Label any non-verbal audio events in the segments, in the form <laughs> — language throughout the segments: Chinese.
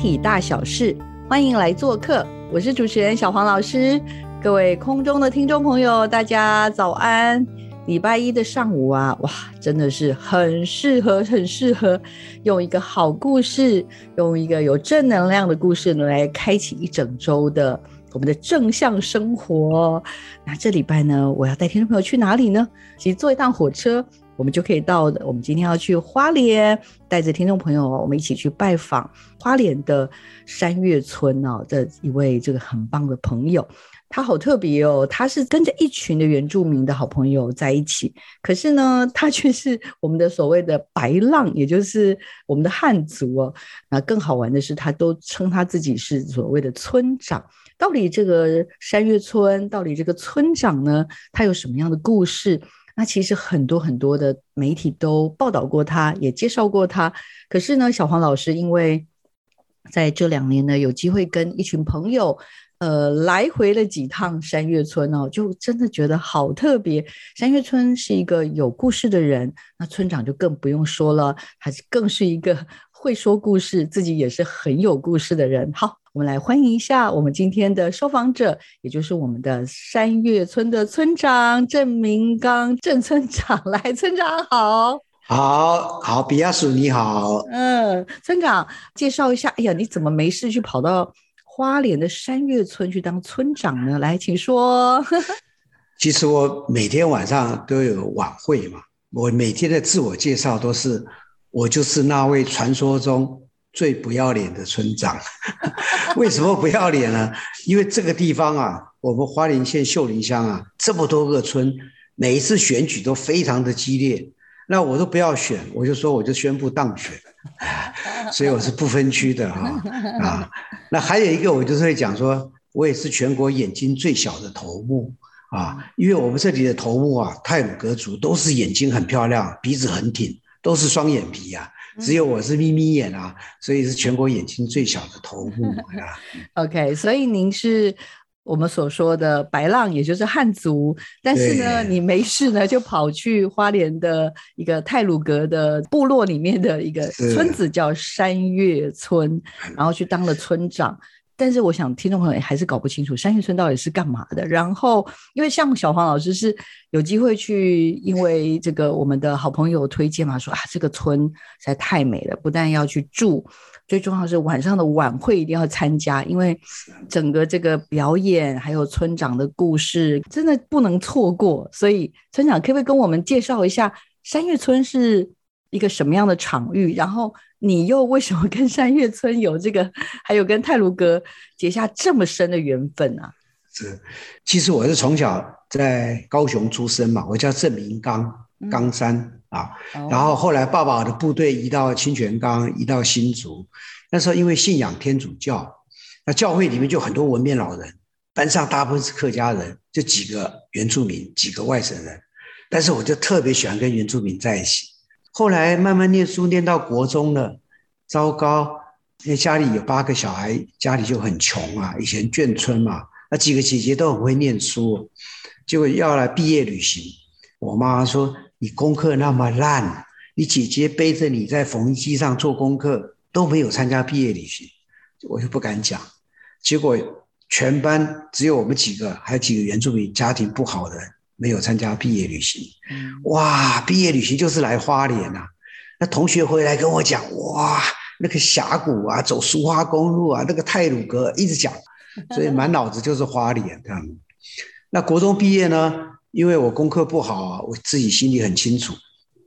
体大小事，欢迎来做客。我是主持人小黄老师，各位空中的听众朋友，大家早安。礼拜一的上午啊，哇，真的是很适合，很适合用一个好故事，用一个有正能量的故事呢，来开启一整周的我们的正向生活。那这礼拜呢，我要带听众朋友去哪里呢？其实坐一趟火车。我们就可以到。我们今天要去花莲，带着听众朋友，我们一起去拜访花莲的山月村哦的一位这个很棒的朋友。他好特别哦，他是跟着一群的原住民的好朋友在一起，可是呢，他却是我们的所谓的白浪，也就是我们的汉族哦。那更好玩的是，他都称他自己是所谓的村长。到底这个山月村，到底这个村长呢，他有什么样的故事？那其实很多很多的媒体都报道过他，也介绍过他。可是呢，小黄老师因为在这两年呢，有机会跟一群朋友，呃，来回了几趟山月村哦，就真的觉得好特别。山月村是一个有故事的人，那村长就更不用说了，还是更是一个 <laughs> 会说故事，自己也是很有故事的人。好。我们来欢迎一下我们今天的受访者，也就是我们的山月村的村长郑明刚郑村长。<laughs> 来，村长好，好好，比亚鼠你好，嗯，村长介绍一下。哎呀，你怎么没事去跑到花莲的山月村去当村长呢？来，请说。<laughs> 其实我每天晚上都有晚会嘛，我每天的自我介绍都是我就是那位传说中。最不要脸的村长，<laughs> 为什么不要脸呢？因为这个地方啊，我们花莲县秀林乡啊，这么多个村，每一次选举都非常的激烈，那我都不要选，我就说我就宣布当选，<laughs> 所以我是不分区的哈啊。那还有一个，我就是会讲说，我也是全国眼睛最小的头目啊，因为我们这里的头目啊，泰鲁格族都是眼睛很漂亮，鼻子很挺，都是双眼皮啊。只有我是眯眯眼啊，所以是全国眼睛最小的头目啊。<laughs> OK，所以您是我们所说的白浪，也就是汉族。但是呢，你没事呢，就跑去花莲的一个泰鲁格的部落里面的一个村子，叫山岳村，然后去当了村长。但是我想听众朋友还是搞不清楚山月村到底是干嘛的。然后，因为像小黄老师是有机会去，因为这个我们的好朋友推荐嘛，说啊这个村实在太美了，不但要去住，最重要是晚上的晚会一定要参加，因为整个这个表演还有村长的故事真的不能错过。所以村长可不可以跟我们介绍一下山月村是一个什么样的场域？然后。你又为什么跟山月村有这个，还有跟泰卢阁结下这么深的缘分呢？是，其实我是从小在高雄出生嘛，我叫郑明刚，冈山啊。然后后来爸爸的部队移到清泉岗，移到新竹。那时候因为信仰天主教，那教会里面就很多文面老人，班上大部分是客家人，就几个原住民，几个外省人。但是我就特别喜欢跟原住民在一起。后来慢慢念书，念到国中了，糟糕！因为家里有八个小孩，家里就很穷啊。以前眷村嘛，那几个姐姐都很会念书，结果要来毕业旅行，我妈说：“你功课那么烂，你姐姐背着你在缝衣机上做功课，都没有参加毕业旅行。”我就不敢讲。结果全班只有我们几个，还有几个原住民家庭不好的。没有参加毕业旅行，哇！毕业旅行就是来花莲呐。那同学回来跟我讲，哇，那个峡谷啊，走苏花公路啊，那个泰鲁阁一直讲，<laughs> 所以满脑子就是花莲这样。那国中毕业呢，因为我功课不好啊，我自己心里很清楚。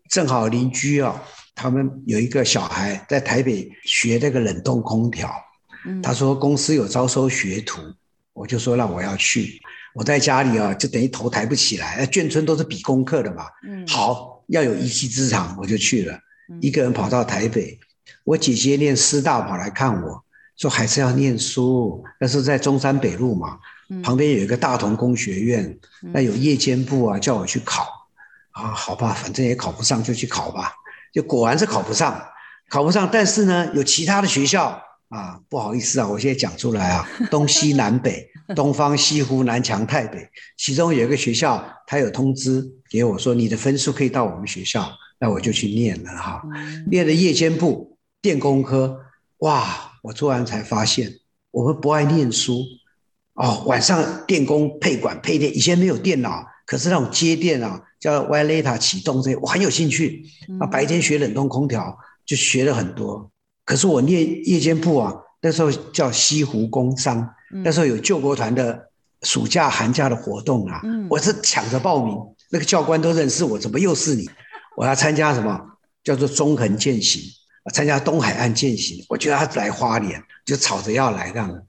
正好邻居啊，他们有一个小孩在台北学那个冷冻空调，他说公司有招收学徒，我就说那我要去。我在家里啊，就等于头抬不起来。眷村都是比功课的嘛。嗯，好，要有一技之长，我就去了。一个人跑到台北，我姐姐念师大跑来看我，说还是要念书。那是在中山北路嘛，旁边有一个大同工学院，那有夜间部啊，叫我去考。啊，好吧，反正也考不上，就去考吧。就果然是考不上，考不上。但是呢，有其他的学校啊，不好意思啊，我现在讲出来啊，东西南北。<laughs> 东方西湖南强太北，其中有一个学校，他有通知给我说，你的分数可以到我们学校，那我就去念了哈。念了夜间部电工科，哇！我突然才发现，我们不爱念书哦。晚上电工配管配电，以前没有电脑，可是那种接电啊，叫 YLETA 启动这些，我很有兴趣。啊，白天学冷冻空调，就学了很多。可是我念夜间部啊，那时候叫西湖工商。那时候有救国团的暑假寒假的活动啊，我是抢着报名，那个教官都认识我，怎么又是你？我要参加什么叫做中横践行，参加东海岸践行，我觉得他来花莲就吵着要来这样的。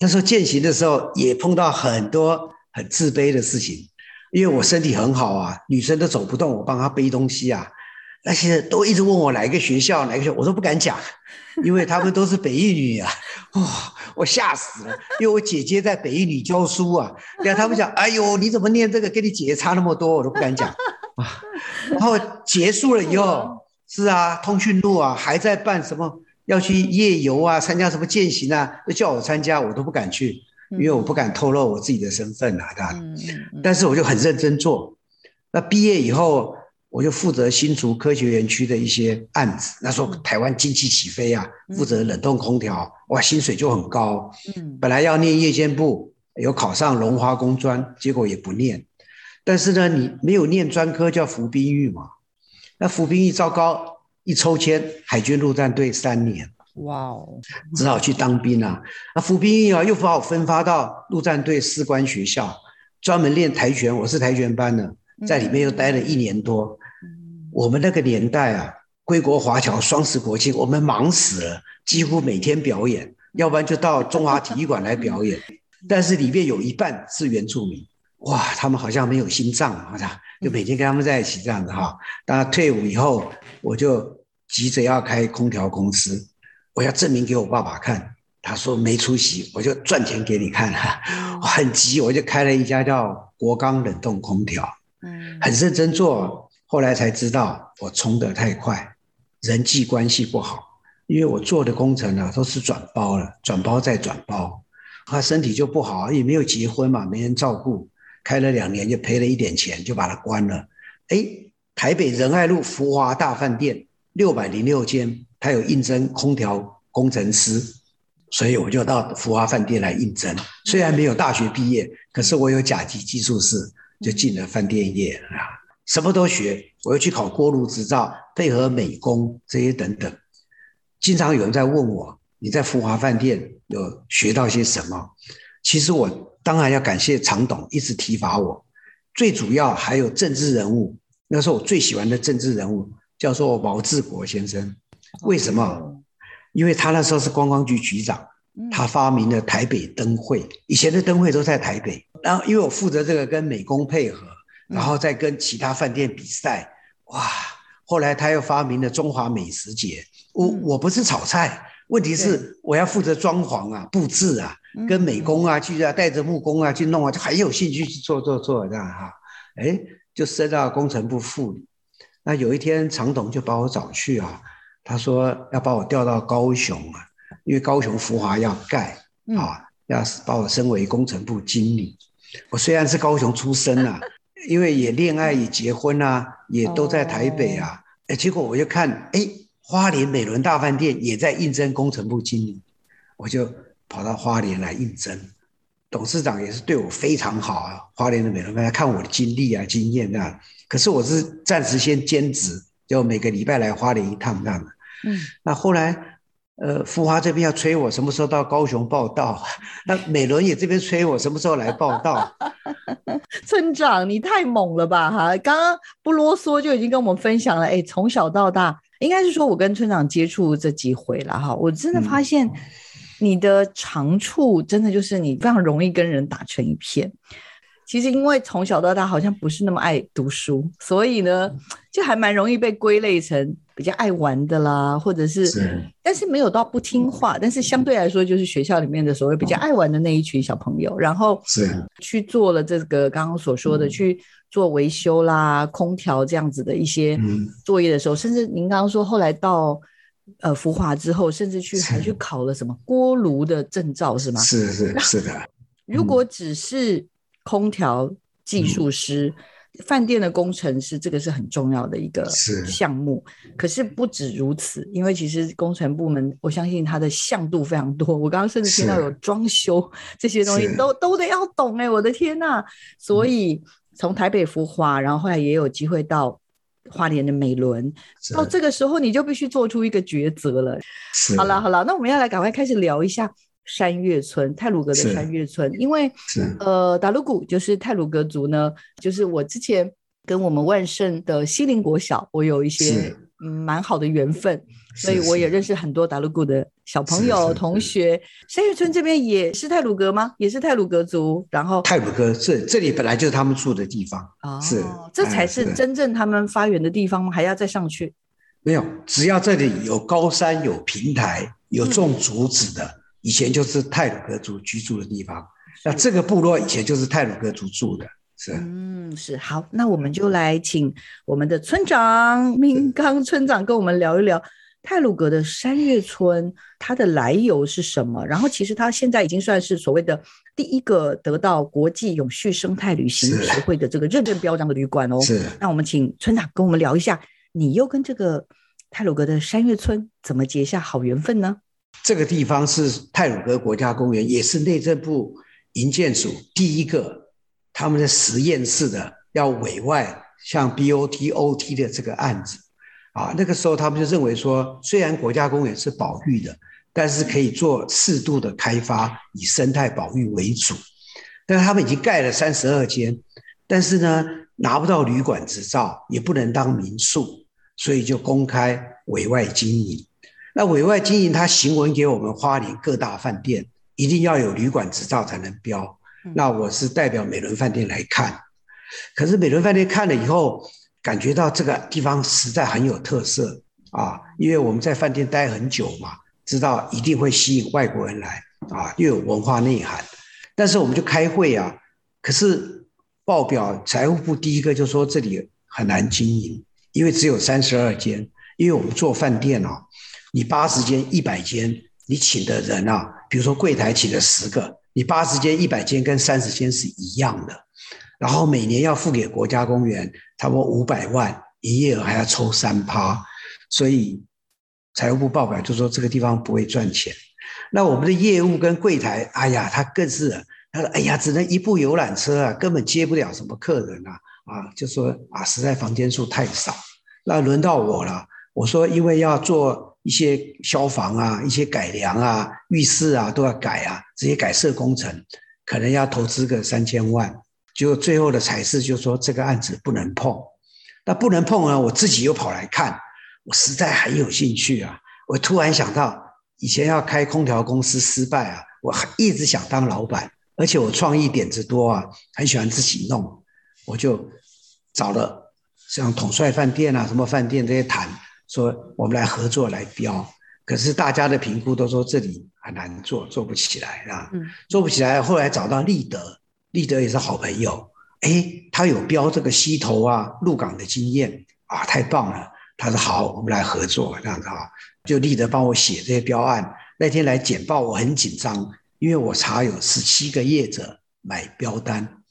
那时候践行的时候也碰到很多很自卑的事情，因为我身体很好啊，女生都走不动，我帮她背东西啊，那些都一直问我哪一个学校，哪个学校，我都不敢讲。因为他们都是北一女啊，哇，我吓死了！因为我姐姐在北一女教书啊，然后，他们讲，哎呦，你怎么念这个，跟你姐姐差那么多，我都不敢讲啊。然后结束了以后，是啊，通讯录啊，还在办什么，要去夜游啊，参加什么践行啊，都叫我参加，我都不敢去，因为我不敢透露我自己的身份啊，对吧？但是我就很认真做。那毕业以后。我就负责新竹科学园区的一些案子。那时候台湾经济起飞啊，负责冷冻空调，哇，薪水就很高。嗯，本来要念夜间部，有考上龙华工专，结果也不念。但是呢，你没有念专科叫服兵役嘛？那服兵役糟糕，一抽签海军陆战队三年，哇哦，只好去当兵啊。那服兵役啊，又把我分发到陆战队士官学校，专门练跆拳。我是跆拳班的，在里面又待了一年多。我们那个年代啊，归国华侨双十国庆，我们忙死了，几乎每天表演，要不然就到中华体育馆来表演。但是里面有一半是原住民，哇，他们好像没有心脏，好像就每天跟他们在一起这样子哈。当然退伍以后，我就急着要开空调公司，我要证明给我爸爸看。他说没出息，我就赚钱给你看哈。<laughs> 我很急，我就开了一家叫国钢冷冻空调，嗯，很认真做。后来才知道我冲得太快，人际关系不好，因为我做的工程呢都是转包了，转包再转包，他身体就不好，也没有结婚嘛，没人照顾，开了两年就赔了一点钱，就把它关了。哎，台北仁爱路福华大饭店六百零六间，他有应征空调工程师，所以我就到福华饭店来应征。虽然没有大学毕业，可是我有甲级技术士，就进了饭店业啊。什么都学，我又去考锅炉执照，配合美工这些等等。经常有人在问我，你在福华饭店有学到些什么？其实我当然要感谢常董一直提拔我。最主要还有政治人物，那时候我最喜欢的政治人物叫做毛治国先生。为什么？因为他那时候是观光局局长，他发明了台北灯会。以前的灯会都在台北，然后因为我负责这个跟美工配合。然后再跟其他饭店比赛，哇！后来他又发明了中华美食节。我我不是炒菜，问题是我要负责装潢啊、布置啊、跟美工啊去啊，带着木工啊去弄啊，就很有兴趣去做做做这样哈。哎，就升到工程部副理。那有一天常董就把我找去啊，他说要把我调到高雄啊，因为高雄福华要盖啊，要把我升为工程部经理。我虽然是高雄出身啊。因为也恋爱也结婚啊，也都在台北啊，哎，结果我就看，哎，花莲美伦大饭店也在应征工程部经理，我就跑到花莲来应征，董事长也是对我非常好啊，花莲的美伦饭店看我的经历啊经验啊，可是我是暂时先兼职，就每个礼拜来花莲一趟这样的，嗯，那后来。呃，富华这边要催我什么时候到高雄报道，那美伦也这边催我什么时候来报道。<laughs> 村长，你太猛了吧哈！刚刚不啰嗦就已经跟我们分享了，哎，从小到大，应该是说我跟村长接触这几回了哈，我真的发现你的长处真的就是你非常容易跟人打成一片。其实因为从小到大好像不是那么爱读书，所以呢，就还蛮容易被归类成比较爱玩的啦，或者是，但是没有到不听话，但是相对来说就是学校里面的所谓比较爱玩的那一群小朋友，然后是。去做了这个刚刚所说的去做维修啦、空调这样子的一些作业的时候，甚至您刚刚说后来到呃福华之后，甚至去还去考了什么锅炉的证照是吗？是是是的。如果只是空调技术师、饭店的工程师，这个是很重要的一个项目。可是不止如此，因为其实工程部门，我相信它的项度非常多。<laughs> 我刚刚甚至听到有装修这些东西，都都得要懂哎！我的天呐！所以从台北孵化，然后后来也有机会到花莲的美伦，到这个时候你就必须做出一个抉择了。好了好了，那我们要来赶快开始聊一下。山岳村，泰鲁格的山岳村，因为呃，达鲁古就是泰鲁格族呢，就是我之前跟我们万盛的西林国小，我有一些蛮好的缘分，所以我也认识很多达鲁古的小朋友同学。山岳村这边也是泰鲁格吗？也是泰鲁格族，然后泰鲁格这这里本来就是他们住的地方哦，是，这才是真正他们发源的地方吗？还要再上去？没有，只要这里有高山、有平台、有种竹子的。以前就是泰鲁格族居住的地方，那这个部落以前就是泰鲁格族住的，是嗯是好，那我们就来请我们的村长明刚村长跟我们聊一聊泰鲁格的山月村它的来由是什么。然后其实它现在已经算是所谓的第一个得到国际永续生态旅行协会的这个认证标章的旅馆哦。是，那我们请村长跟我们聊一下，你又跟这个泰鲁格的山月村怎么结下好缘分呢？这个地方是泰鲁格国家公园，也是内政部营建署第一个他们的实验室的要委外像 BOT、OT 的这个案子啊。那个时候他们就认为说，虽然国家公园是保育的，但是可以做适度的开发，以生态保育为主。但他们已经盖了三十二间，但是呢拿不到旅馆执照，也不能当民宿，所以就公开委外经营。那委外经营，他行文给我们花莲各大饭店，一定要有旅馆执照才能标。那我是代表美伦饭店来看，可是美伦饭店看了以后，感觉到这个地方实在很有特色啊，因为我们在饭店待很久嘛，知道一定会吸引外国人来啊，又有文化内涵。但是我们就开会啊，可是报表财务部第一个就说这里很难经营，因为只有三十二间，因为我们做饭店哦。你八十间、一百间，你请的人啊，比如说柜台请了十个，你八十间、一百间跟三十间是一样的，然后每年要付给国家公园差不多五百万，营业额还要抽三趴，所以财务部报表就说这个地方不会赚钱。那我们的业务跟柜台，哎呀，他更是他说，哎呀，只能一部游览车啊，根本接不了什么客人啊，啊，就说啊，实在房间数太少。那轮到我了，我说因为要做。一些消防啊，一些改良啊，浴室啊都要改啊，这些改设工程可能要投资个三千万。就最后的裁示就说这个案子不能碰，那不能碰呢，我自己又跑来看，我实在很有兴趣啊。我突然想到，以前要开空调公司失败啊，我一直想当老板，而且我创意点子多啊，很喜欢自己弄，我就找了像统帅饭店啊，什么饭店这些谈。说我们来合作来标，可是大家的评估都说这里很难做，做不起来啊，做不起来。后来找到立德，立德也是好朋友，哎，他有标这个溪头啊、鹿港的经验啊，太棒了。他说好，我们来合作这样子啊，就立德帮我写这些标案。那天来简报，我很紧张，因为我查有十七个业者买标单，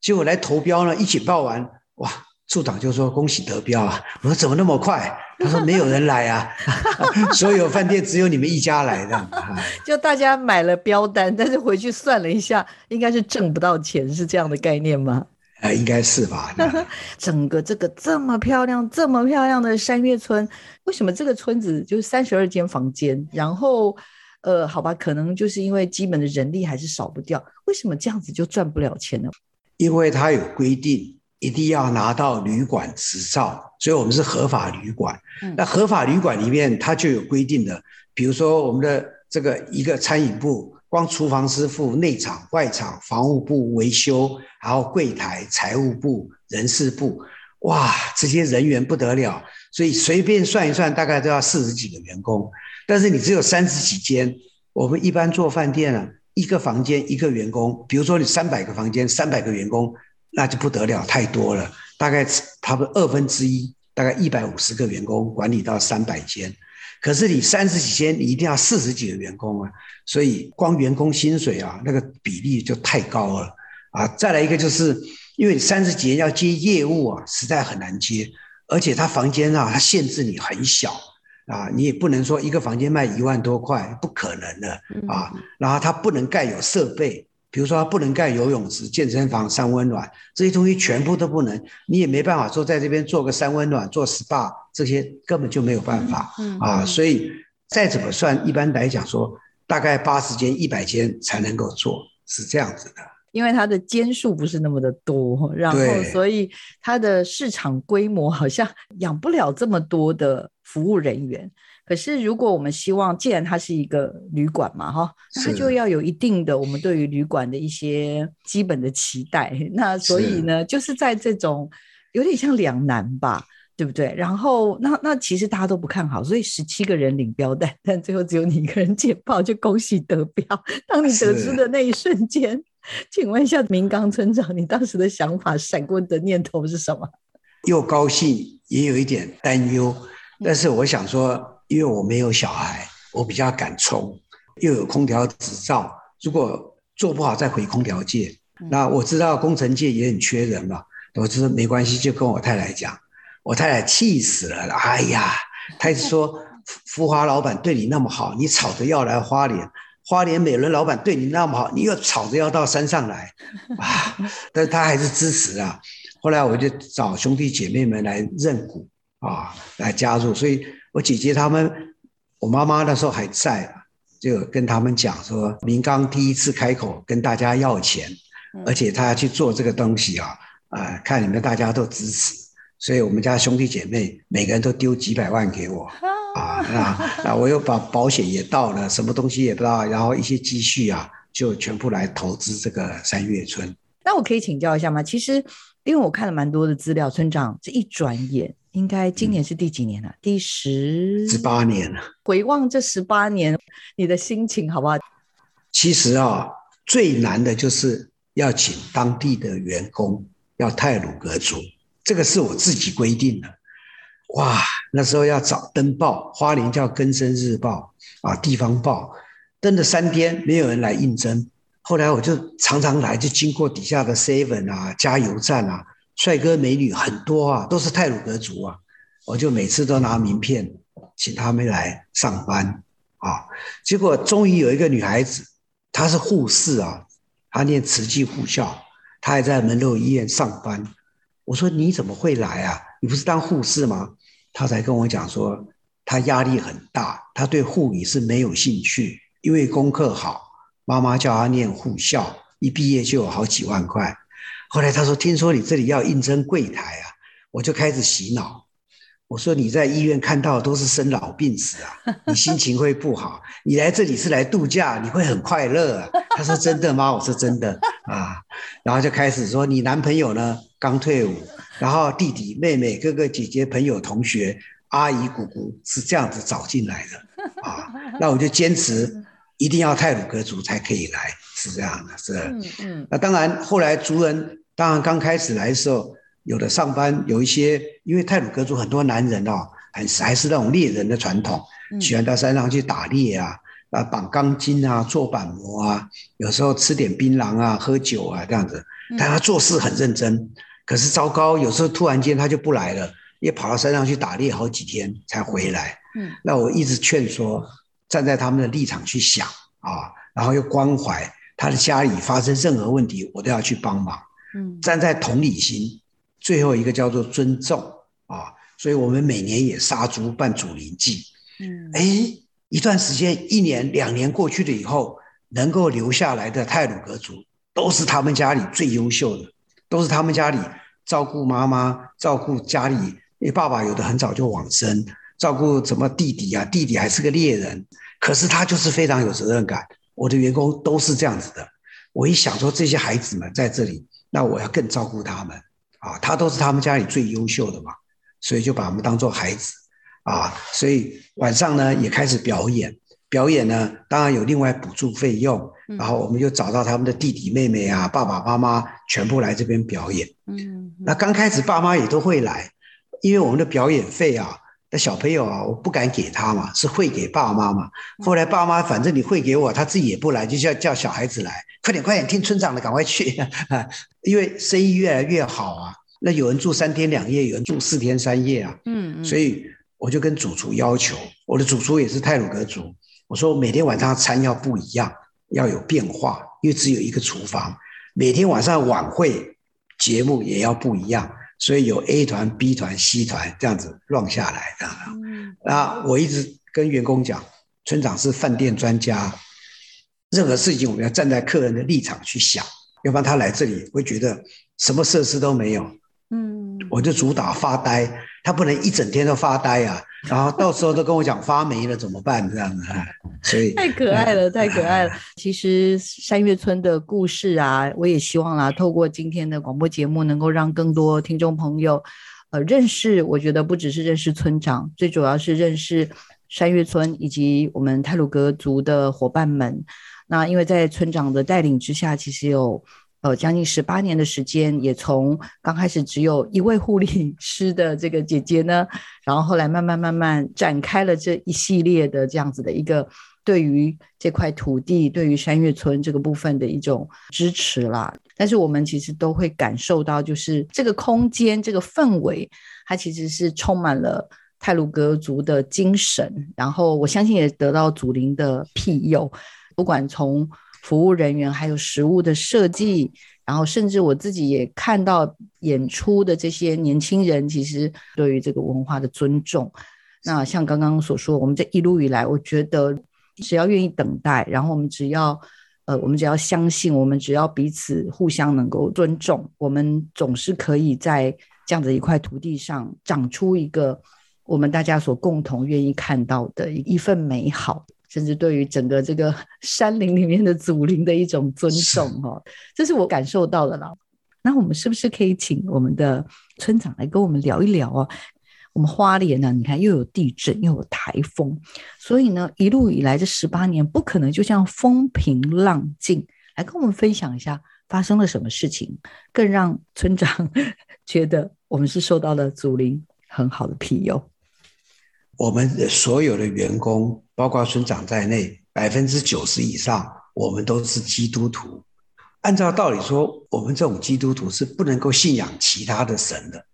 结果来投标呢，一简报完，哇！处长就说：“恭喜得标啊！”我说：“怎么那么快？”他说：“没有人来啊，<laughs> 所有饭店只有你们一家来的。<laughs> ”就大家买了标单，但是回去算了一下，应该是挣不到钱，是这样的概念吗？啊，应该是吧。<laughs> 整个这个这么漂亮、这么漂亮的山岳村，为什么这个村子就是三十二间房间？然后，呃，好吧，可能就是因为基本的人力还是少不掉。为什么这样子就赚不了钱呢？因为它有规定。一定要拿到旅馆执照，所以我们是合法旅馆。那合法旅馆里面它就有规定的，比如说我们的这个一个餐饮部，光厨房师傅、内场、外场、房务部、维修，还有柜台、财务部、人事部，哇，这些人员不得了，所以随便算一算，大概都要四十几个员工。但是你只有三十几间，我们一般做饭店啊，一个房间一个员工，比如说你三百个房间，三百个员工，那就不得了，太多了，大概差不多二分之一，大概一百五十个员工管理到三百间。可是你三十几间，你一定要四十几个员工啊，所以光员工薪水啊，那个比例就太高了啊。再来一个就是，因为三十几间要接业务啊，实在很难接，而且他房间啊，他限制你很小啊，你也不能说一个房间卖一万多块，不可能的啊。然后他不能盖有设备。比如说，不能盖游泳池、健身房、三温暖这些东西，全部都不能。你也没办法说在这边做个三温暖、做 SPA，这些根本就没有办法啊。所以再怎么算，一般来讲说，大概八十间、一百间才能够做，是这样子的。因为它的间数不是那么的多，然后所以它的市场规模好像养不了这么多的服务人员。可是，如果我们希望，既然它是一个旅馆嘛，哈，它就要有一定的我们对于旅馆的一些基本的期待。那所以呢，就是在这种有点像两难吧，对不对？然后，那那其实大家都不看好，所以十七个人领标单，但最后只有你一个人解报，就恭喜得标。当你得知的那一瞬间，请问一下明刚村长，你当时的想法、闪过的念头是什么？又高兴，也有一点担忧，但是我想说。因为我没有小孩，我比较敢冲，又有空调执照，如果做不好再回空调界。那我知道工程界也很缺人嘛，我就说没关系，就跟我太太讲，我太太气死了，哎呀，她说福华老板对你那么好，你吵着要来花莲，花莲美伦老板对你那么好，你又吵着要到山上来，啊，但是他还是支持啊。后来我就找兄弟姐妹们来认股啊，来加入，所以。我姐姐他们，我妈妈那时候还在啊，就跟他们讲说，明刚第一次开口跟大家要钱，而且他要去做这个东西啊，啊，看你们大家都支持，所以我们家兄弟姐妹每个人都丢几百万给我啊，那那我又把保险也到了，什么东西也到，然后一些积蓄啊，就全部来投资这个三月村。那我可以请教一下吗？其实因为我看了蛮多的资料，村长这一转眼。应该今年是第几年了？第十十八年了。回望这十八年，你的心情好不好？其实啊，最难的就是要请当地的员工，要泰鲁格族，这个是我自己规定的。哇，那时候要找登报，花莲叫根生日报啊，地方报，登了三天，没有人来应征。后来我就常常来，就经过底下的 seven 啊，加油站啊。帅哥美女很多啊，都是泰鲁格族啊，我就每次都拿名片请他们来上班啊。结果终于有一个女孩子，她是护士啊，她念慈济护校，她还在门楼医院上班。我说你怎么会来啊？你不是当护士吗？她才跟我讲说，她压力很大，她对护理是没有兴趣，因为功课好，妈妈叫她念护校，一毕业就有好几万块。后来他说：“听说你这里要应征柜台啊，我就开始洗脑。我说你在医院看到都是生老病死啊，你心情会不好。你来这里是来度假，你会很快乐。”啊。他说：“真的吗？”我说：“真的啊。”然后就开始说：“你男朋友呢？刚退伍，然后弟弟妹妹、哥哥姐姐、朋友同学、阿姨姑姑是这样子找进来的啊。”那我就坚持一定要泰鲁格族才可以来，是这样的，是。嗯嗯。那当然，后来族人。当然，刚开始来的时候，有的上班有一些，因为泰鲁格族很多男人哦，很还是那种猎人的传统，喜欢到山上去打猎啊，啊绑钢筋啊，做板模啊，有时候吃点槟榔啊，喝酒啊这样子。但他做事很认真，可是糟糕，有时候突然间他就不来了，也跑到山上去打猎好几天才回来。嗯，那我一直劝说，站在他们的立场去想啊，然后又关怀他的家里发生任何问题，我都要去帮忙。嗯，站在同理心，最后一个叫做尊重啊，所以我们每年也杀猪办祖灵祭。嗯，哎，一段时间，一年、两年过去了以后，能够留下来的泰鲁格族，都是他们家里最优秀的，都是他们家里照顾妈妈、照顾家里，因为爸爸有的很早就往生，照顾什么弟弟啊，弟弟还是个猎人，可是他就是非常有责任感。我的员工都是这样子的。我一想说这些孩子们在这里，那我要更照顾他们啊。他都是他们家里最优秀的嘛，所以就把我们当做孩子啊。所以晚上呢也开始表演，表演呢当然有另外补助费用。然后我们就找到他们的弟弟妹妹啊，爸爸妈妈全部来这边表演。嗯，那刚开始爸妈也都会来，因为我们的表演费啊。那小朋友啊，我不敢给他嘛，是会给爸妈嘛。后来爸妈反正你会给我，他自己也不来，就叫叫小孩子来，快点快点，听村长的，赶快去啊！<laughs> 因为生意越来越好啊，那有人住三天两夜，有人住四天三夜啊。嗯嗯。所以我就跟主厨要求，我的主厨也是泰鲁格族，我说每天晚上餐要不一样，要有变化，因为只有一个厨房，每天晚上晚会节目也要不一样。所以有 A 团、B 团、C 团这样子乱下来的。那我一直跟员工讲，村长是饭店专家，任何事情我们要站在客人的立场去想，要不然他来这里会觉得什么设施都没有。嗯，我就主打发呆，他不能一整天都发呆啊，<laughs> 然后到时候都跟我讲发霉了怎么办？这样子，所以太可爱了，太可爱了。其实山月村的故事啊，我也希望啦，透过今天的广播节目，能够让更多听众朋友，呃，认识。我觉得不只是认识村长，最主要是认识山月村以及我们泰鲁格族的伙伴们。那因为在村长的带领之下，其实有。呃，将近十八年的时间，也从刚开始只有一位护理 <laughs> 师的这个姐姐呢，然后后来慢慢慢慢展开了这一系列的这样子的一个对于这块土地、对于山月村这个部分的一种支持啦。但是我们其实都会感受到，就是这个空间、这个氛围，它其实是充满了泰鲁格族的精神。然后我相信也得到祖灵的庇佑，不管从。服务人员，还有食物的设计，然后甚至我自己也看到演出的这些年轻人，其实对于这个文化的尊重。那像刚刚所说，我们这一路以来，我觉得只要愿意等待，然后我们只要呃，我们只要相信，我们只要彼此互相能够尊重，我们总是可以在这样的一块土地上长出一个我们大家所共同愿意看到的一份美好。甚至对于整个这个 <laughs> 山林里面的祖灵的一种尊重，哈，这是我感受到的啦。那我们是不是可以请我们的村长来跟我们聊一聊啊？我们花莲呢，你看又有地震又有台风，所以呢，一路以来这十八年不可能就像风平浪静。来跟我们分享一下发生了什么事情，更让村长 <laughs> 觉得我们是受到了祖灵很好的庇佑。我们的所有的员工，包括村长在内，百分之九十以上，我们都是基督徒。按照道理说，我们这种基督徒是不能够信仰其他的神的。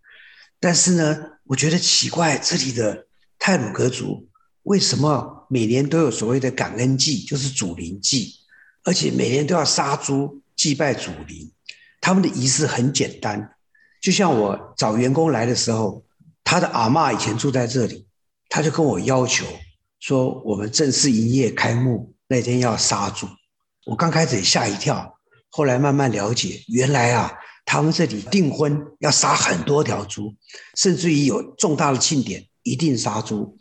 但是呢，我觉得奇怪，这里的泰鲁格族为什么每年都有所谓的感恩祭，就是祖灵祭，而且每年都要杀猪祭拜祖灵？他们的仪式很简单，就像我找员工来的时候，他的阿妈以前住在这里。他就跟我要求说，我们正式营业开幕那天要杀猪。我刚开始也吓一跳，后来慢慢了解，原来啊，他们这里订婚要杀很多条猪，甚至于有重大的庆典一定杀猪。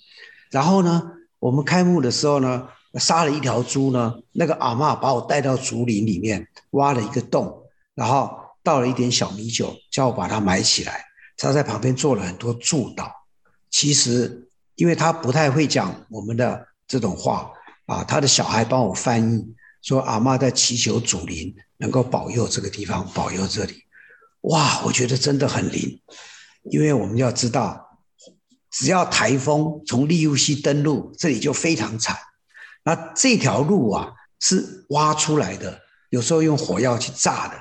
然后呢，我们开幕的时候呢，杀了一条猪呢，那个阿妈把我带到竹林里面挖了一个洞，然后倒了一点小米酒，叫我把它埋起来。他在旁边做了很多祝祷，其实。因为他不太会讲我们的这种话啊，他的小孩帮我翻译，说阿妈在祈求祖灵能够保佑这个地方，保佑这里。哇，我觉得真的很灵，因为我们要知道，只要台风从利乌西登陆，这里就非常惨。那这条路啊是挖出来的，有时候用火药去炸的，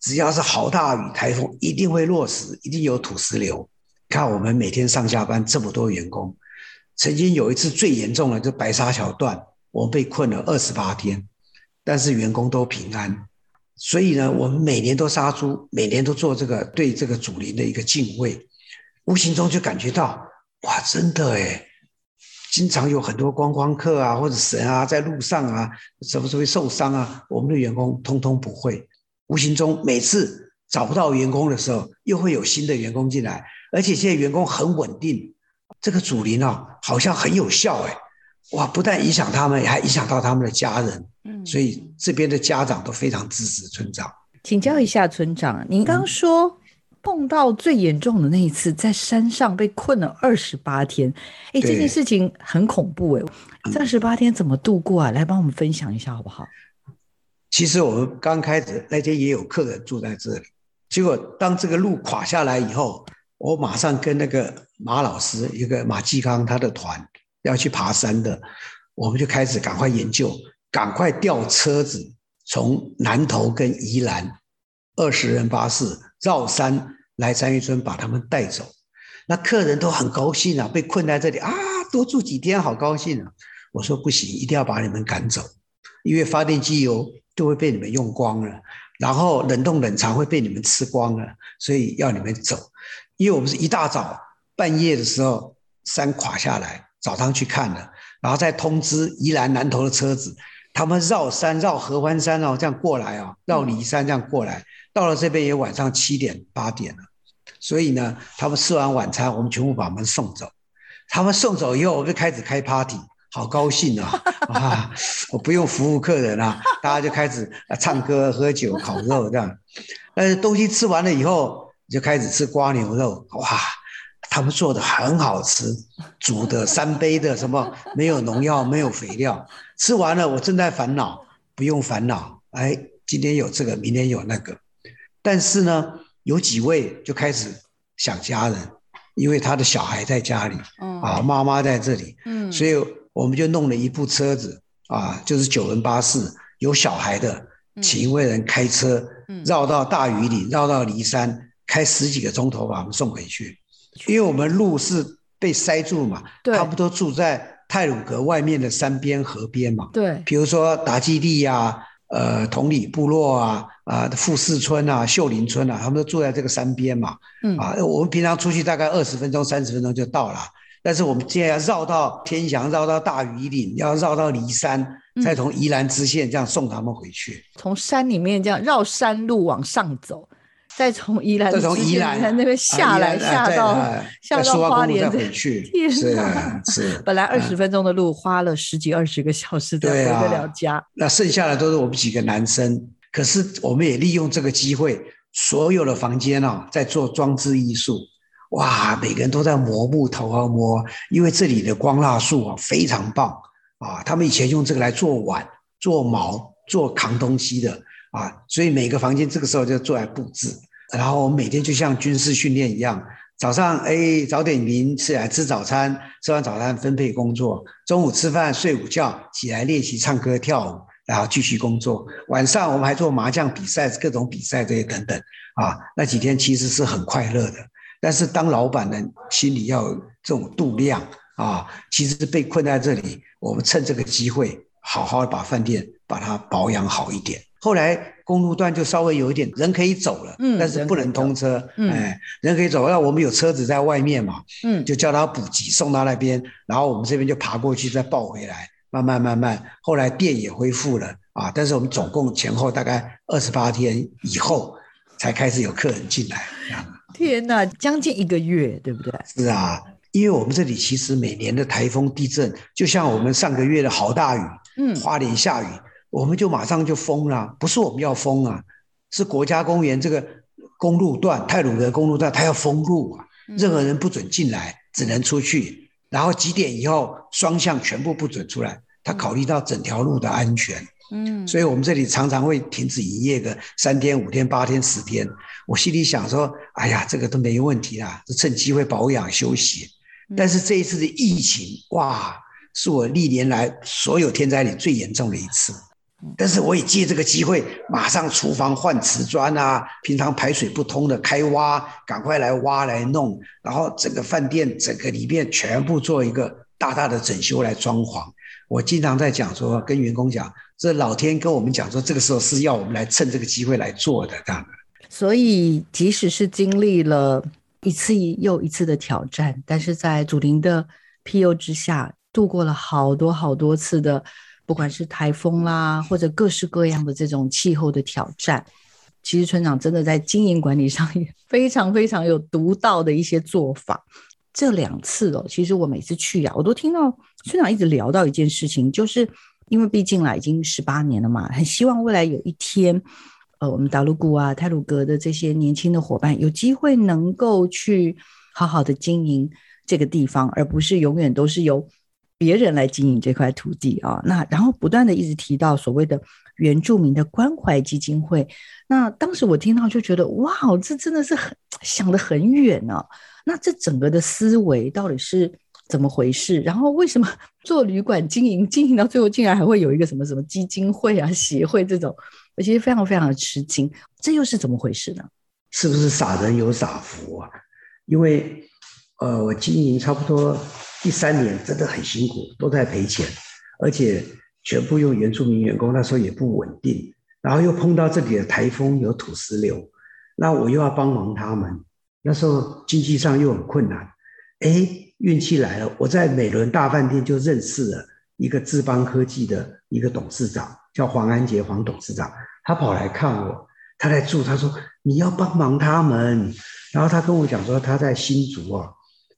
只要是好大雨，台风一定会落石，一定有土石流。看我们每天上下班这么多员工。曾经有一次最严重的，就白沙桥段，我被困了二十八天，但是员工都平安。所以呢，我们每年都杀猪，每年都做这个对这个祖灵的一个敬畏，无形中就感觉到，哇，真的哎，经常有很多观光客啊或者神啊在路上啊，什么时候会受伤啊？我们的员工通通不会。无形中每次找不到员工的时候，又会有新的员工进来，而且现在员工很稳定。这个祖灵啊，好像很有效哎，哇，不但影响他们，还影响到他们的家人。嗯，所以这边的家长都非常支持村长。请教一下村长，您刚说碰到最严重的那一次，在山上被困了二十八天，哎，这件事情很恐怖哎，这二十八天怎么度过啊？来帮我们分享一下好不好？其实我们刚开始那天也有客人住在这里，结果当这个路垮下来以后，我马上跟那个马老师，一个马继康他的团要去爬山的，我们就开始赶快研究，赶快调车子从南头跟宜兰二十人巴士绕山来三玉村把他们带走。那客人都很高兴啊，被困在这里啊，多住几天好高兴啊！我说不行，一定要把你们赶走，因为发电机油。就会被你们用光了，然后冷冻冷藏会被你们吃光了，所以要你们走。因为我们是一大早半夜的时候山垮下来，早上去看了，然后再通知宜兰南头的车子，他们绕山绕合欢山哦，这样过来哦，绕里山这样过来，到了这边也晚上七点八点了，所以呢，他们吃完晚餐，我们全部把他们送走。他们送走以后，我们就开始开 party。好高兴啊！<laughs> 啊，我不用服务客人啊，大家就开始唱歌、喝酒、烤肉这样。但是东西吃完了以后，就开始吃瓜牛肉。哇，他们做的很好吃，煮的三杯的什么没有农药、没有肥料。吃完了，我正在烦恼，不用烦恼。哎，今天有这个，明天有那个。但是呢，有几位就开始想家人，因为他的小孩在家里，啊，妈妈在这里，嗯，所以。我们就弄了一部车子啊，就是九人巴士，有小孩的，请一位人开车，绕到大屿里，绕到骊山，开十几个钟头把我们送回去。因为我们路是被塞住嘛，差不多住在泰鲁阁外面的山边河边嘛。对，比如说达基地呀，呃，同里部落啊，啊，富士村啊，秀林村啊，他们都住在这个山边嘛。嗯，啊，我们平常出去大概二十分钟、三十分钟就到了。但是我们现在要绕到天祥，绕到大屿岭，要绕到骊山，再从宜兰支线这样送他们回去。从山里面这样绕山路往上走，再从宜兰，再从宜兰那边下来，下到 <laughs> 下到花莲回去。是啊，是。<laughs> 本来二十分钟的路，花了十几二十个小时才回得了家。那剩下的都是我们几个男生，可是我们也利用这个机会，所有的房间哦，在做装置艺术。哇，每个人都在磨木头啊磨，因为这里的光蜡树啊非常棒啊，他们以前用这个来做碗、做毛、做扛东西的啊，所以每个房间这个时候就做来布置，然后我们每天就像军事训练一样，早上哎早点名起来吃早餐，吃完早餐分配工作，中午吃饭睡午觉，起来练习唱歌跳舞，然后继续工作，晚上我们还做麻将比赛、各种比赛这些等等啊，那几天其实是很快乐的。但是当老板呢，心里要有这种度量啊。其实被困在这里，我们趁这个机会，好好把饭店把它保养好一点。后来公路段就稍微有一点人可以走了，嗯，但是不能通车，哎，人可以走，那我们有车子在外面嘛，嗯，就叫他补给送到那边，然后我们这边就爬过去再抱回来，慢慢慢慢，后来电也恢复了啊。但是我们总共前后大概二十八天以后，才开始有客人进来。天呐，将近一个月，对不对？是啊，因为我们这里其实每年的台风、地震，就像我们上个月的好大雨，嗯，花莲下雨，我们就马上就封了。不是我们要封啊，是国家公园这个公路段泰鲁的公路段，它要封路啊，任何人不准进来，只能出去。然后几点以后，双向全部不准出来，他考虑到整条路的安全。嗯，所以我们这里常常会停止营业个三天、五天、八天、十天。我心里想说，哎呀，这个都没问题啦，就趁机会保养休息。但是这一次的疫情，哇，是我历年来所有天灾里最严重的一次。但是我也借这个机会，马上厨房换瓷砖啊，平常排水不通的开挖，赶快来挖来弄，然后整个饭店整个里面全部做一个大大的整修来装潢。我经常在讲说，跟员工讲。这老天跟我们讲说，这个时候是要我们来趁这个机会来做的，这样。所以，即使是经历了一次又一次的挑战，但是在祖灵的庇佑之下，度过了好多好多次的，不管是台风啦，或者各式各样的这种气候的挑战。其实村长真的在经营管理上也 <laughs> 非常非常有独到的一些做法。这两次哦，其实我每次去呀，我都听到村长一直聊到一件事情，就是因为毕竟啦，已经十八年了嘛，很希望未来有一天，呃，我们达鲁古啊、泰鲁格的这些年轻的伙伴有机会能够去好好的经营这个地方，而不是永远都是由别人来经营这块土地啊。那然后不断的一直提到所谓的原住民的关怀基金会，那当时我听到就觉得哇，这真的是很想得很远呢。那这整个的思维到底是怎么回事？然后为什么做旅馆经营，<laughs> 经营到最后竟然还会有一个什么什么基金会啊、协会这种？我其实非常非常的吃惊，这又是怎么回事呢？是不是傻人有傻福啊？因为呃，我经营差不多第三年，真的很辛苦，都在赔钱，而且全部用原住民员工，那时候也不稳定，然后又碰到这里的台风有土石流，那我又要帮忙他们。那时候经济上又很困难，哎，运气来了，我在美伦大饭店就认识了一个智邦科技的一个董事长，叫黄安杰黄董事长，他跑来看我，他在住，他说你要帮忙他们，然后他跟我讲说他在新竹啊，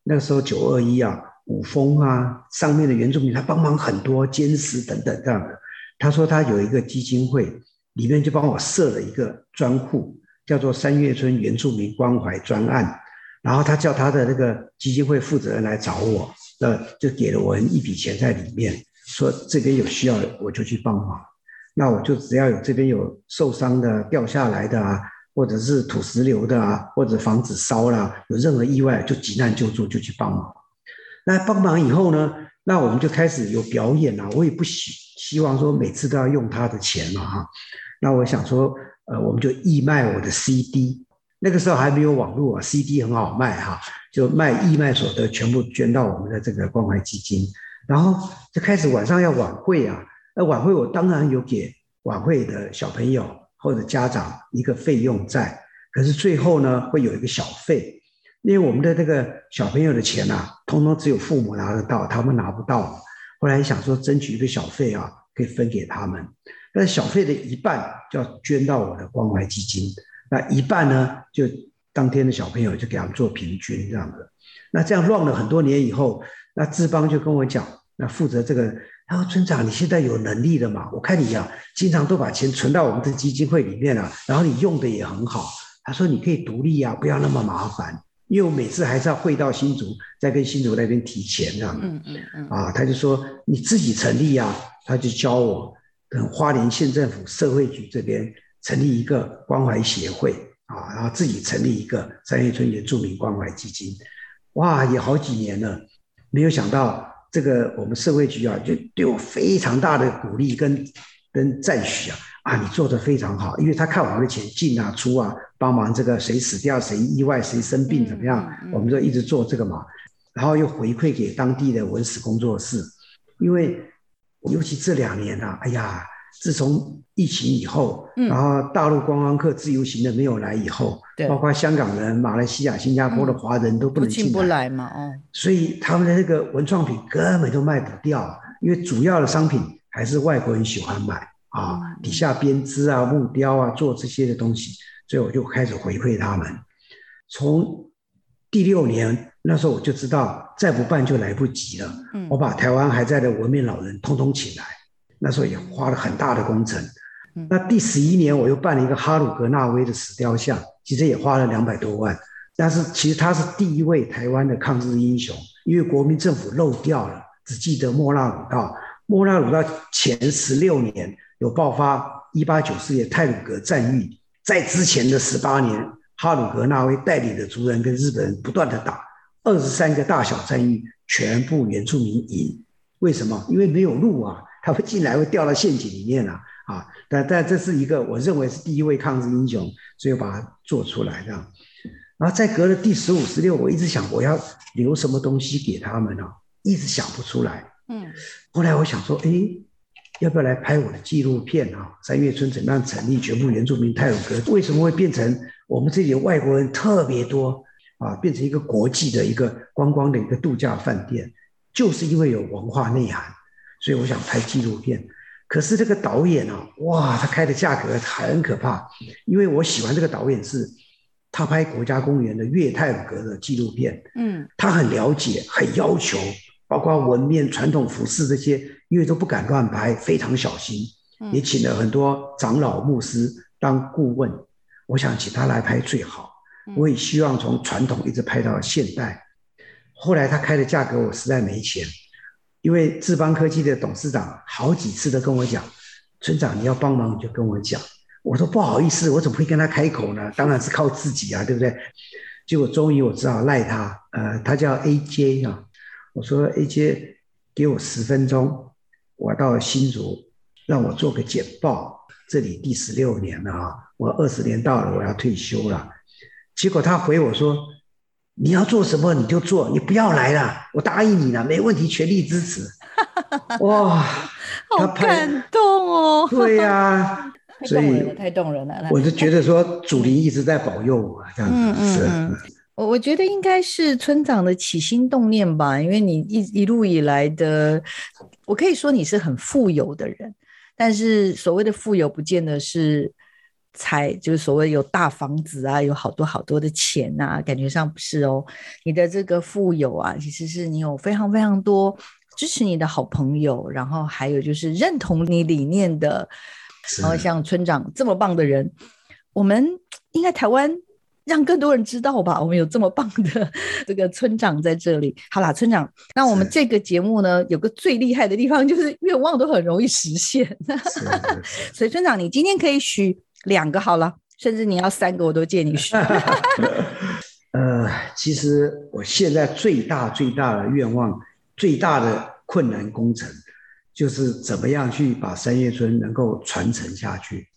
那个时候九二一啊，五峰啊上面的原住民他帮忙很多，坚实等等这样的，他说他有一个基金会，里面就帮我设了一个专户。叫做三月村原住民关怀专案，然后他叫他的那个基金会负责人来找我，那就给了我一笔钱在里面，说这边有需要的我就去帮忙。那我就只要有这边有受伤的、掉下来的啊，或者是土石流的啊，或者房子烧了，有任何意外就急难救助就去帮忙。那帮忙以后呢，那我们就开始有表演了。我也不希希望说每次都要用他的钱嘛哈。那我想说。呃，我们就义卖我的 CD，那个时候还没有网络啊，CD 很好卖哈，就卖义卖所得全部捐到我们的这个关怀基金，然后就开始晚上要晚会啊，那晚会我当然有给晚会的小朋友或者家长一个费用在，可是最后呢会有一个小费，因为我们的这个小朋友的钱啊，通通只有父母拿得到，他们拿不到，后来想说争取一个小费啊，可以分给他们。那小费的一半就要捐到我的关怀基金，那一半呢，就当天的小朋友就给他们做平均这样的。那这样乱了很多年以后，那志邦就跟我讲，那负责这个，他说村长，你现在有能力了嘛？我看你呀，经常都把钱存到我们的基金会里面了，然后你用的也很好。他说你可以独立啊，不要那么麻烦，因为我每次还是要汇到新竹，再跟新竹那边提钱这样子。嗯嗯嗯。啊，他就说你自己成立啊，他就教我。跟花莲县政府社会局这边成立一个关怀协会啊，然后自己成立一个三叶村原住民关怀基金，哇，也好几年了，没有想到这个我们社会局啊，就对我非常大的鼓励跟跟赞许啊，啊，你做的非常好，因为他看我们的钱进啊出啊，帮忙这个谁死掉谁意外谁生病怎么样，我们就一直做这个嘛，然后又回馈给当地的文史工作室，因为。尤其这两年啊，哎呀，自从疫情以后，然后大陆观光客自由行的没有来以后，包括香港人、马来西亚、新加坡的华人都不能进来嘛，哦，所以他们的那个文创品根本就卖不掉，因为主要的商品还是外国人喜欢买啊，底下编织啊、木雕啊、做这些的东西，所以我就开始回馈他们。从第六年。那时候我就知道，再不办就来不及了。我把台湾还在的文面老人通通请来，那时候也花了很大的工程。那第十一年我又办了一个哈鲁格纳威的石雕像，其实也花了两百多万。但是其实他是第一位台湾的抗日英雄，因为国民政府漏掉了，只记得莫纳鲁道。莫纳鲁道前十六年有爆发一八九四年泰鲁格战役，在之前的十八年，哈鲁格纳威带领的族人跟日本人不断的打。二十三个大小战役全部原住民赢，为什么？因为没有路啊，他会进来会掉到陷阱里面啊啊！但但这是一个我认为是第一位抗日英雄，所以把它做出来这样。然后再隔了第十五、十六，我一直想我要留什么东西给他们呢？一直想不出来。嗯。后来我想说，哎，要不要来拍我的纪录片啊？三月村怎么样成立全部原住民泰鲁格？为什么会变成我们这里的外国人特别多？啊，变成一个国际的一个观光的一个度假饭店，就是因为有文化内涵，所以我想拍纪录片。可是这个导演啊，哇，他开的价格很可怕，因为我喜欢这个导演是，他拍国家公园的越泰鲁格的纪录片，嗯，他很了解，很要求，包括纹面、传统服饰这些，因为都不敢乱拍，非常小心，也请了很多长老牧师当顾问。我想请他来拍最好，我也希望从传统一直拍到现代。后来他开的价格我实在没钱，因为智邦科技的董事长好几次都跟我讲，村长你要帮忙你就跟我讲。我说不好意思，我怎么会跟他开口呢？当然是靠自己啊，对不对？结果终于我只好赖他，呃，他叫 AJ 啊。我说 AJ，给我十分钟，我到新竹，让我做个简报。这里第十六年了啊，我二十年到了，我要退休了。结果他回我说，你要做什么你就做，你不要来了，我答应你了，没问题，全力支持。<laughs> 哇，好感动哦！对呀。<laughs> 所以太动人了，我就觉得说祖灵一直在保佑我这样子。是，我我觉得应该是村长的起心动念吧，因为你一一路以来的，我可以说你是很富有的人，但是所谓的富有，不见得是财，就是所谓有大房子啊，有好多好多的钱呐，感觉上不是哦。你的这个富有啊，其实是你有非常非常多支持你的好朋友，然后还有就是认同你理念的。然后像村长这么棒的人，我们应该台湾让更多人知道吧？我们有这么棒的这个村长在这里。好啦，村长，那我们这个节目呢，有个最厉害的地方就是愿望都很容易实现。<laughs> 所以村长，你今天可以许两个好了，甚至你要三个，我都借你许。<laughs> 呃，其实我现在最大最大的愿望，最大的困难工程。就是怎么样去把三叶村能够传承下去？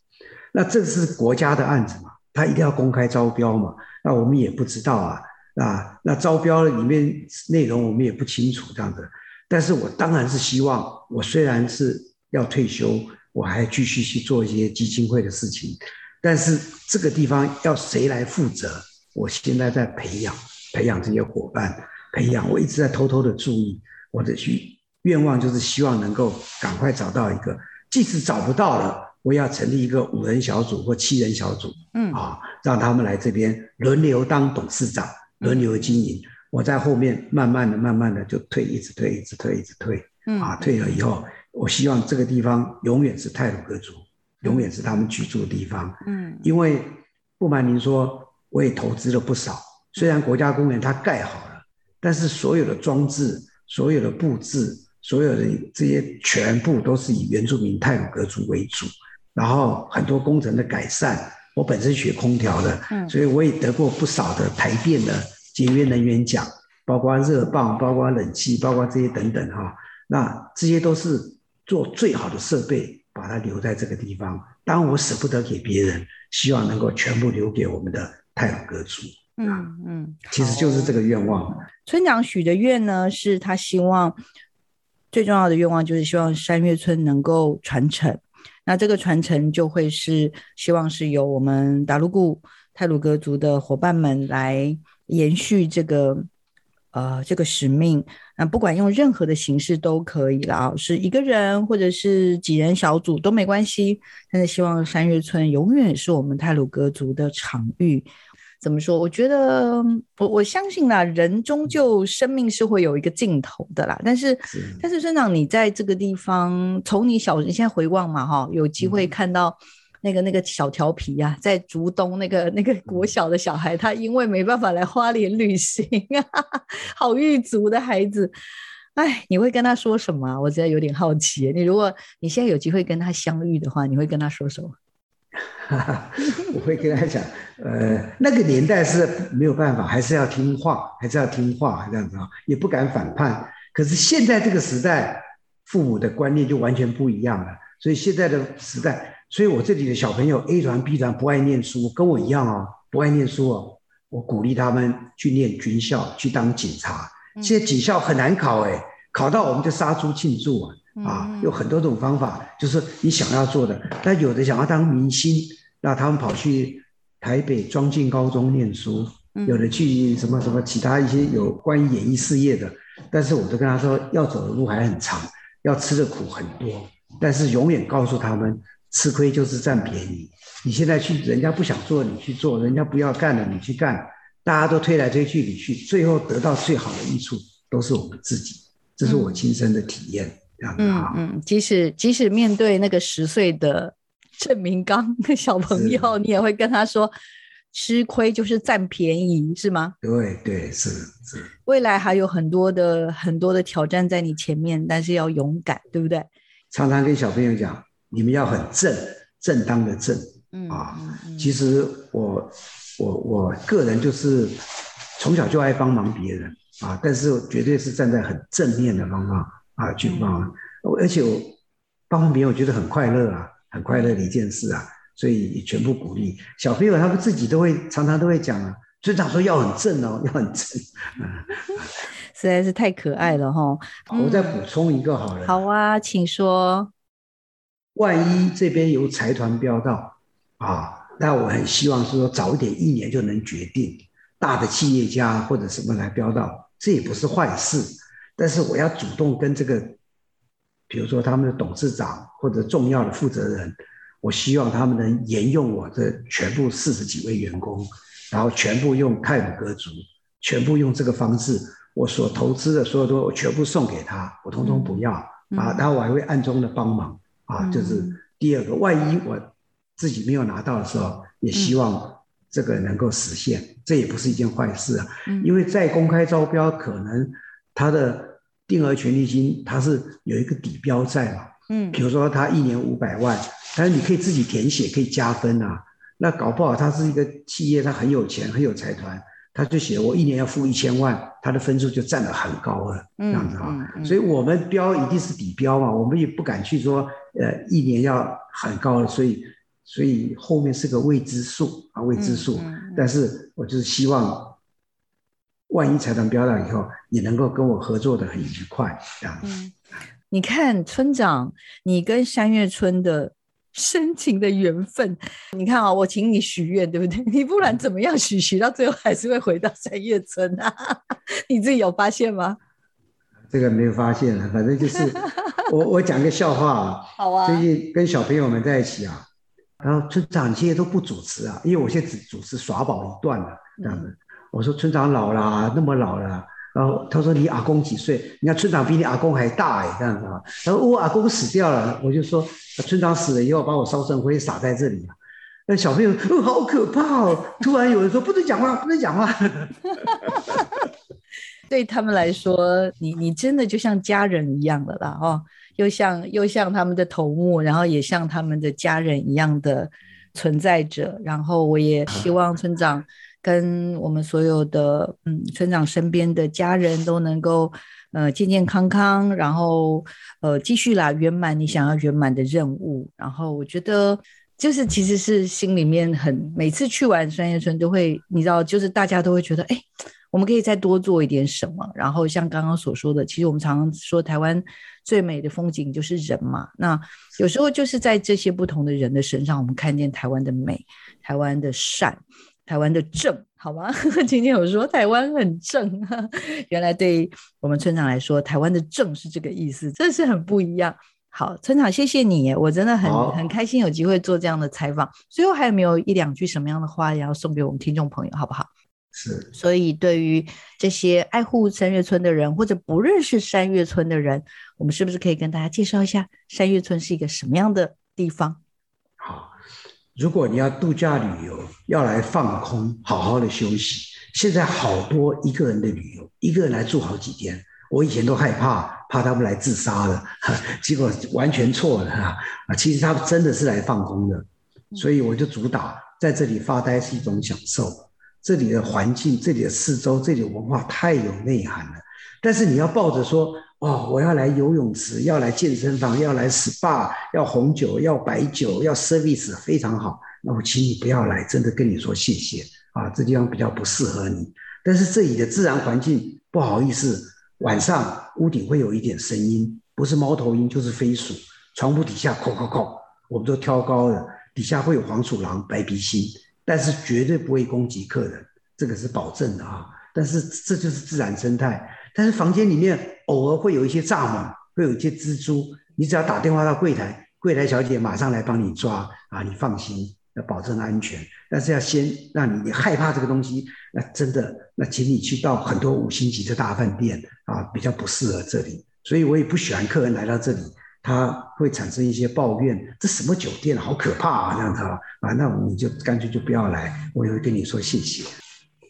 那这是国家的案子嘛，他一定要公开招标嘛。那我们也不知道啊，啊，那招标里面内容我们也不清楚这样子。但是我当然是希望，我虽然是要退休，我还继续去做一些基金会的事情。但是这个地方要谁来负责？我现在在培养，培养这些伙伴，培养。我一直在偷偷的注意，我的去。愿望就是希望能够赶快找到一个，即使找不到了，我也要成立一个五人小组或七人小组，嗯啊，让他们来这边轮流当董事长，轮流经营。我在后面慢慢的、慢慢的就退，一直退，一直退，一直退，嗯啊，退了以后，我希望这个地方永远是泰鲁格族，永远是他们居住的地方，嗯，因为不瞒您说，我也投资了不少，虽然国家公园它盖好了，但是所有的装置、所有的布置。所有的这些全部都是以原住民泰鲁格族为主，然后很多工程的改善，我本身学空调的，嗯，所以我也得过不少的台电的节约能源奖，包括热泵、包括冷气、包括这些等等哈。那这些都是做最好的设备，把它留在这个地方。当然我舍不得给别人，希望能够全部留给我们的泰鲁格族。嗯嗯，其实就是这个愿望。村长许的愿呢，是他希望。最重要的愿望就是希望山月村能够传承，那这个传承就会是希望是由我们达鲁固泰鲁格族的伙伴们来延续这个呃这个使命。那不管用任何的形式都可以了啊，是一个人或者是几人小组都没关系。但是希望三月村永远是我们泰鲁格族的场域。怎么说？我觉得我我相信啦，人终究生命是会有一个尽头的啦。但是，但是村长，你在这个地方，从你小你现在回望嘛，哈，有机会看到那个那个小调皮呀，在竹东那个那个国小的小孩，他因为没办法来花莲旅行啊，<laughs> 好狱族的孩子，哎，你会跟他说什么？我觉得有点好奇。你如果你现在有机会跟他相遇的话，你会跟他说什么？<laughs> 我会跟他讲，呃，那个年代是没有办法，还是要听话，还是要听话这样子啊，也不敢反叛。可是现在这个时代，父母的观念就完全不一样了。所以现在的时代，所以我这里的小朋友 A 团、B 团不爱念书，跟我一样哦，不爱念书哦。我鼓励他们去念军校，去当警察。现在警校很难考哎，考到我们就杀猪庆祝啊。啊，有很多种方法，就是你想要做的。但有的想要当明星，那他们跑去台北庄敬高中念书；有的去什么什么其他一些有关于演艺事业的。但是我都跟他说，要走的路还很长，要吃的苦很多。但是永远告诉他们，吃亏就是占便宜。你现在去，人家不想做，你去做；人家不要干了，你去干，大家都推来推去，你去，最后得到最好的益处都是我们自己。这是我亲身的体验，这样子啊。嗯嗯，即使即使面对那个十岁的郑明刚小朋友，你也会跟他说。吃亏就是占便宜，是吗？对对是是。未来还有很多的很多的挑战在你前面，但是要勇敢，对不对？常常跟小朋友讲，你们要很正，正当的正，嗯啊。其实我我我个人就是从小就爱帮忙别人啊，但是绝对是站在很正面的方向啊去帮忙，而且我帮忙别人，我觉得很快乐啊，很快乐的一件事啊。所以全部鼓励小朋友，他们自己都会常常都会讲啊，村长说要很正哦，要很正，<laughs> 实在是太可爱了哈。我再补充一个好了。好啊，请说。万一这边有财团标到啊，那我很希望是说早一点一年就能决定大的企业家或者什么来标到，这也不是坏事。但是我要主动跟这个，比如说他们的董事长或者重要的负责人。我希望他们能沿用我的全部四十几位员工，然后全部用泰鲁格族，全部用这个方式，我所投资的所有都我全部送给他，我通通不要啊！然后我还会暗中的帮忙啊，就是第二个，万一我自己没有拿到的时候，也希望这个能够实现，这也不是一件坏事啊。因为在公开招标，可能他的定额权利金它是有一个底标在嘛，嗯，比如说他一年五百万。但是你可以自己填写，可以加分啊。那搞不好他是一个企业，他很有钱，很有财团，他就写我一年要付一千万，他的分数就占得很高了，这样子啊。所以我们标一定是底标嘛，我们也不敢去说，呃，一年要很高，所以所以后面是个未知数啊，未知数。但是我就是希望，万一财团标到以后，你能够跟我合作的很愉快，这样子。你看村长，你跟山月村的。深情的缘分，你看啊，我请你许愿，对不对？<laughs> 你不然怎么样许许到最后还是会回到三叶村啊？<laughs> 你自己有发现吗？这个没有发现啊，反正就是 <laughs> 我我讲个笑话啊。好啊。最近跟小朋友们在一起啊，然后村长现在都不主持啊，因为我现在只主持耍宝一段了，这样子。我说村长老了，那么老了。然后他说：“你阿公几岁？你看村长比你阿公还大哎，这样子啊。”他说：“我阿公死掉了。”我就说：“村长死了以后，把我烧成灰撒在这里那小朋友，哦，好可怕哦！突然有人说：“不能讲话，不能讲话。<laughs> ”对他们来说，你你真的就像家人一样的啦，哦，又像又像他们的头目，然后也像他们的家人一样的存在着。然后我也希望村长。跟我们所有的嗯村长身边的家人都能够呃健健康康，然后呃继续啦圆满你想要圆满的任务。然后我觉得就是其实是心里面很每次去完三叶村都会你知道就是大家都会觉得哎我们可以再多做一点什么。然后像刚刚所说的，其实我们常常说台湾最美的风景就是人嘛。那有时候就是在这些不同的人的身上，我们看见台湾的美，台湾的善。台湾的正，好吗？<laughs> 今天我说台湾很正，<laughs> 原来对我们村长来说，台湾的正是这个意思，真是很不一样。好，村长，谢谢你，我真的很很开心有机会做这样的采访。最后还有没有一两句什么样的话要送给我们听众朋友，好不好？是。所以对于这些爱护三月村的人，或者不认识三月村的人，我们是不是可以跟大家介绍一下三月村是一个什么样的地方？好。如果你要度假旅游，要来放空，好好的休息。现在好多一个人的旅游，一个人来住好几天。我以前都害怕，怕他们来自杀了，<laughs> 结果完全错了啊！<laughs> 其实他们真的是来放空的，所以我就主打在这里发呆是一种享受。这里的环境、这里的四周、这里的文化太有内涵了。但是你要抱着说。哦，我要来游泳池，要来健身房，要来 SPA，要红酒，要白酒，要 service，非常好。那我请你不要来，真的跟你说谢谢啊，这地方比较不适合你。但是这里的自然环境不好意思，晚上屋顶会有一点声音，不是猫头鹰就是飞鼠，床铺底下叩叩叩，我们都挑高的，底下会有黄鼠狼、白鼻星，但是绝对不会攻击客人，这个是保证的啊。但是这就是自然生态。但是房间里面偶尔会有一些蚱蜢，会有一些蜘蛛。你只要打电话到柜台，柜台小姐马上来帮你抓啊，你放心，要保证安全。但是要先让你你害怕这个东西，那真的，那请你去到很多五星级的大饭店啊，比较不适合这里。所以我也不喜欢客人来到这里，他会产生一些抱怨，这什么酒店好可怕啊，这样子啊，啊，那你就干脆就不要来，我也会跟你说谢谢。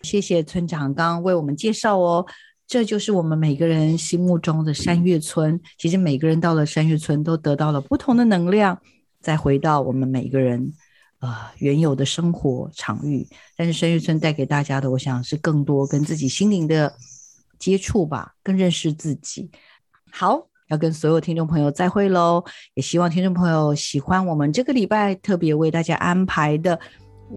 谢谢村长刚刚为我们介绍哦。这就是我们每个人心目中的山月村。其实每个人到了山月村，都得到了不同的能量，再回到我们每个人呃原有的生活场域。但是山月村带给大家的，我想是更多跟自己心灵的接触吧，更认识自己。好，要跟所有听众朋友再会喽。也希望听众朋友喜欢我们这个礼拜特别为大家安排的。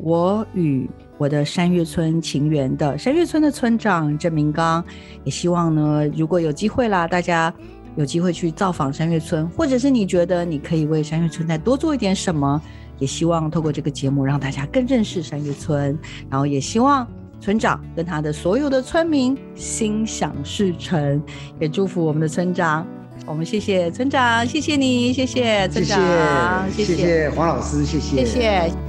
我与我的山月村情缘的山月村的村长郑明刚，也希望呢，如果有机会啦，大家有机会去造访山月村，或者是你觉得你可以为山月村再多做一点什么，也希望透过这个节目让大家更认识山月村，然后也希望村长跟他的所有的村民心想事成，也祝福我们的村长。我们谢谢村长，谢谢你，谢谢村长，谢谢黄老师，谢谢，谢谢。